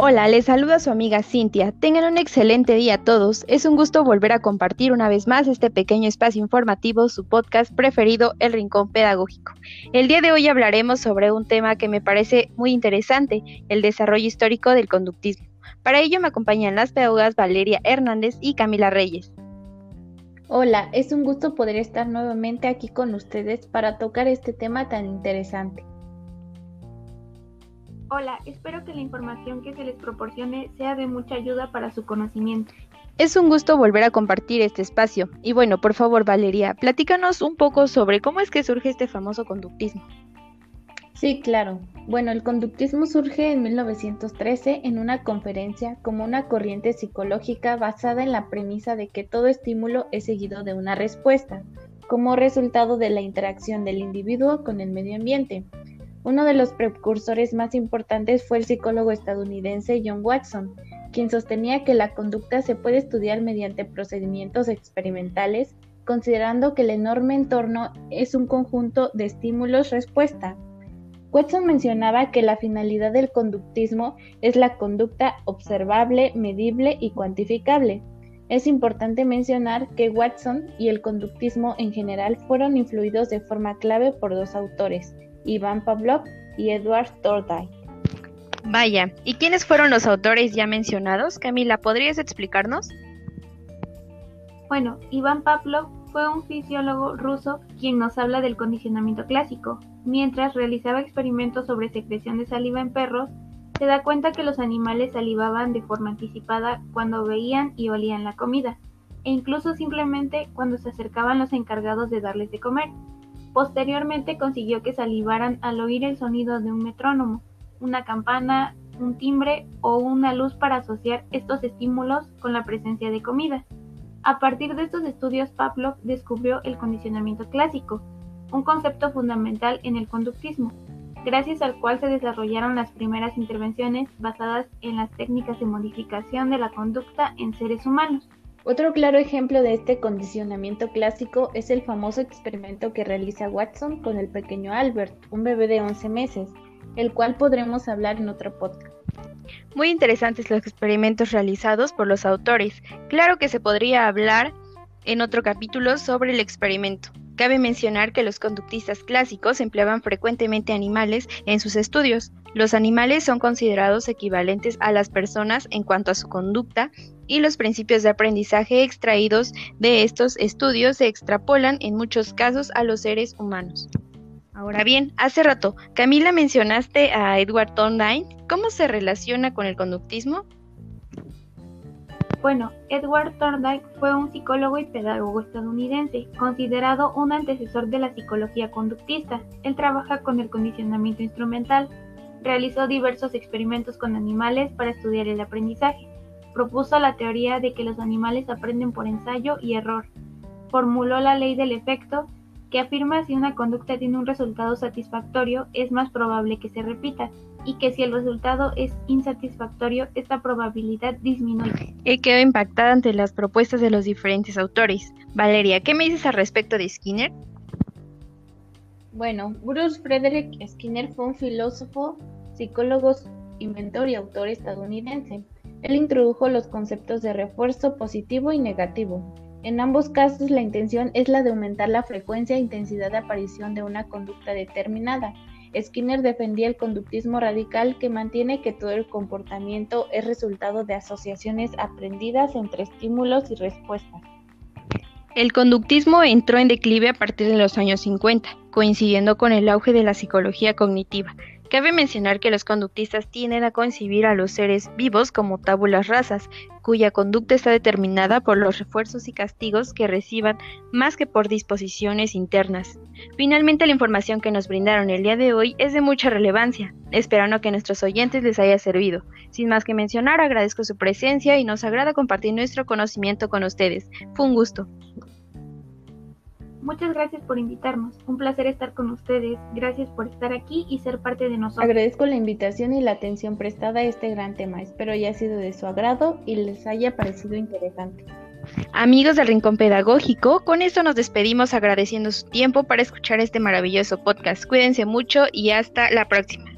Hola, les saluda su amiga Cintia. Tengan un excelente día a todos. Es un gusto volver a compartir una vez más este pequeño espacio informativo, su podcast preferido, El Rincón Pedagógico. El día de hoy hablaremos sobre un tema que me parece muy interesante, el desarrollo histórico del conductismo. Para ello me acompañan las pedagogas Valeria Hernández y Camila Reyes. Hola, es un gusto poder estar nuevamente aquí con ustedes para tocar este tema tan interesante. Hola, espero que la información que se les proporcione sea de mucha ayuda para su conocimiento. Es un gusto volver a compartir este espacio. Y bueno, por favor, Valeria, platícanos un poco sobre cómo es que surge este famoso conductismo. Sí, claro. Bueno, el conductismo surge en 1913 en una conferencia como una corriente psicológica basada en la premisa de que todo estímulo es seguido de una respuesta, como resultado de la interacción del individuo con el medio ambiente. Uno de los precursores más importantes fue el psicólogo estadounidense John Watson, quien sostenía que la conducta se puede estudiar mediante procedimientos experimentales, considerando que el enorme entorno es un conjunto de estímulos-respuesta. Watson mencionaba que la finalidad del conductismo es la conducta observable, medible y cuantificable. Es importante mencionar que Watson y el conductismo en general fueron influidos de forma clave por dos autores, Iván Pavlov y Edward Thorndike. Vaya, ¿y quiénes fueron los autores ya mencionados? Camila, ¿podrías explicarnos? Bueno, Iván Pavlov fue un fisiólogo ruso quien nos habla del condicionamiento clásico. Mientras realizaba experimentos sobre secreción de saliva en perros, se da cuenta que los animales salivaban de forma anticipada cuando veían y olían la comida, e incluso simplemente cuando se acercaban los encargados de darles de comer. Posteriormente consiguió que salivaran al oír el sonido de un metrónomo, una campana, un timbre o una luz para asociar estos estímulos con la presencia de comida. A partir de estos estudios, Pavlov descubrió el condicionamiento clásico, un concepto fundamental en el conductismo, gracias al cual se desarrollaron las primeras intervenciones basadas en las técnicas de modificación de la conducta en seres humanos. Otro claro ejemplo de este condicionamiento clásico es el famoso experimento que realiza Watson con el pequeño Albert, un bebé de 11 meses, el cual podremos hablar en otro podcast. Muy interesantes los experimentos realizados por los autores. Claro que se podría hablar en otro capítulo sobre el experimento. Cabe mencionar que los conductistas clásicos empleaban frecuentemente animales en sus estudios. Los animales son considerados equivalentes a las personas en cuanto a su conducta y los principios de aprendizaje extraídos de estos estudios se extrapolan en muchos casos a los seres humanos. Ahora bien, hace rato, Camila mencionaste a Edward Thorndike. ¿Cómo se relaciona con el conductismo? Bueno, Edward Thorndike fue un psicólogo y pedagogo estadounidense, considerado un antecesor de la psicología conductista. Él trabaja con el condicionamiento instrumental. Realizó diversos experimentos con animales para estudiar el aprendizaje propuso la teoría de que los animales aprenden por ensayo y error. Formuló la ley del efecto, que afirma si una conducta tiene un resultado satisfactorio, es más probable que se repita, y que si el resultado es insatisfactorio, esta probabilidad disminuye. He quedado impactada ante las propuestas de los diferentes autores. Valeria, ¿qué me dices al respecto de Skinner? Bueno, Bruce Frederick Skinner fue un filósofo, psicólogo, inventor y autor estadounidense. Él introdujo los conceptos de refuerzo positivo y negativo. En ambos casos la intención es la de aumentar la frecuencia e intensidad de aparición de una conducta determinada. Skinner defendía el conductismo radical que mantiene que todo el comportamiento es resultado de asociaciones aprendidas entre estímulos y respuestas. El conductismo entró en declive a partir de los años 50, coincidiendo con el auge de la psicología cognitiva. Cabe mencionar que los conductistas tienden a concebir a los seres vivos como tábulas rasas, cuya conducta está determinada por los refuerzos y castigos que reciban más que por disposiciones internas. Finalmente, la información que nos brindaron el día de hoy es de mucha relevancia, esperando que nuestros oyentes les haya servido. Sin más que mencionar, agradezco su presencia y nos agrada compartir nuestro conocimiento con ustedes. Fue un gusto. Muchas gracias por invitarnos. Un placer estar con ustedes. Gracias por estar aquí y ser parte de nosotros. Agradezco la invitación y la atención prestada a este gran tema. Espero haya sido de su agrado y les haya parecido interesante. Amigos del Rincón Pedagógico, con esto nos despedimos agradeciendo su tiempo para escuchar este maravilloso podcast. Cuídense mucho y hasta la próxima.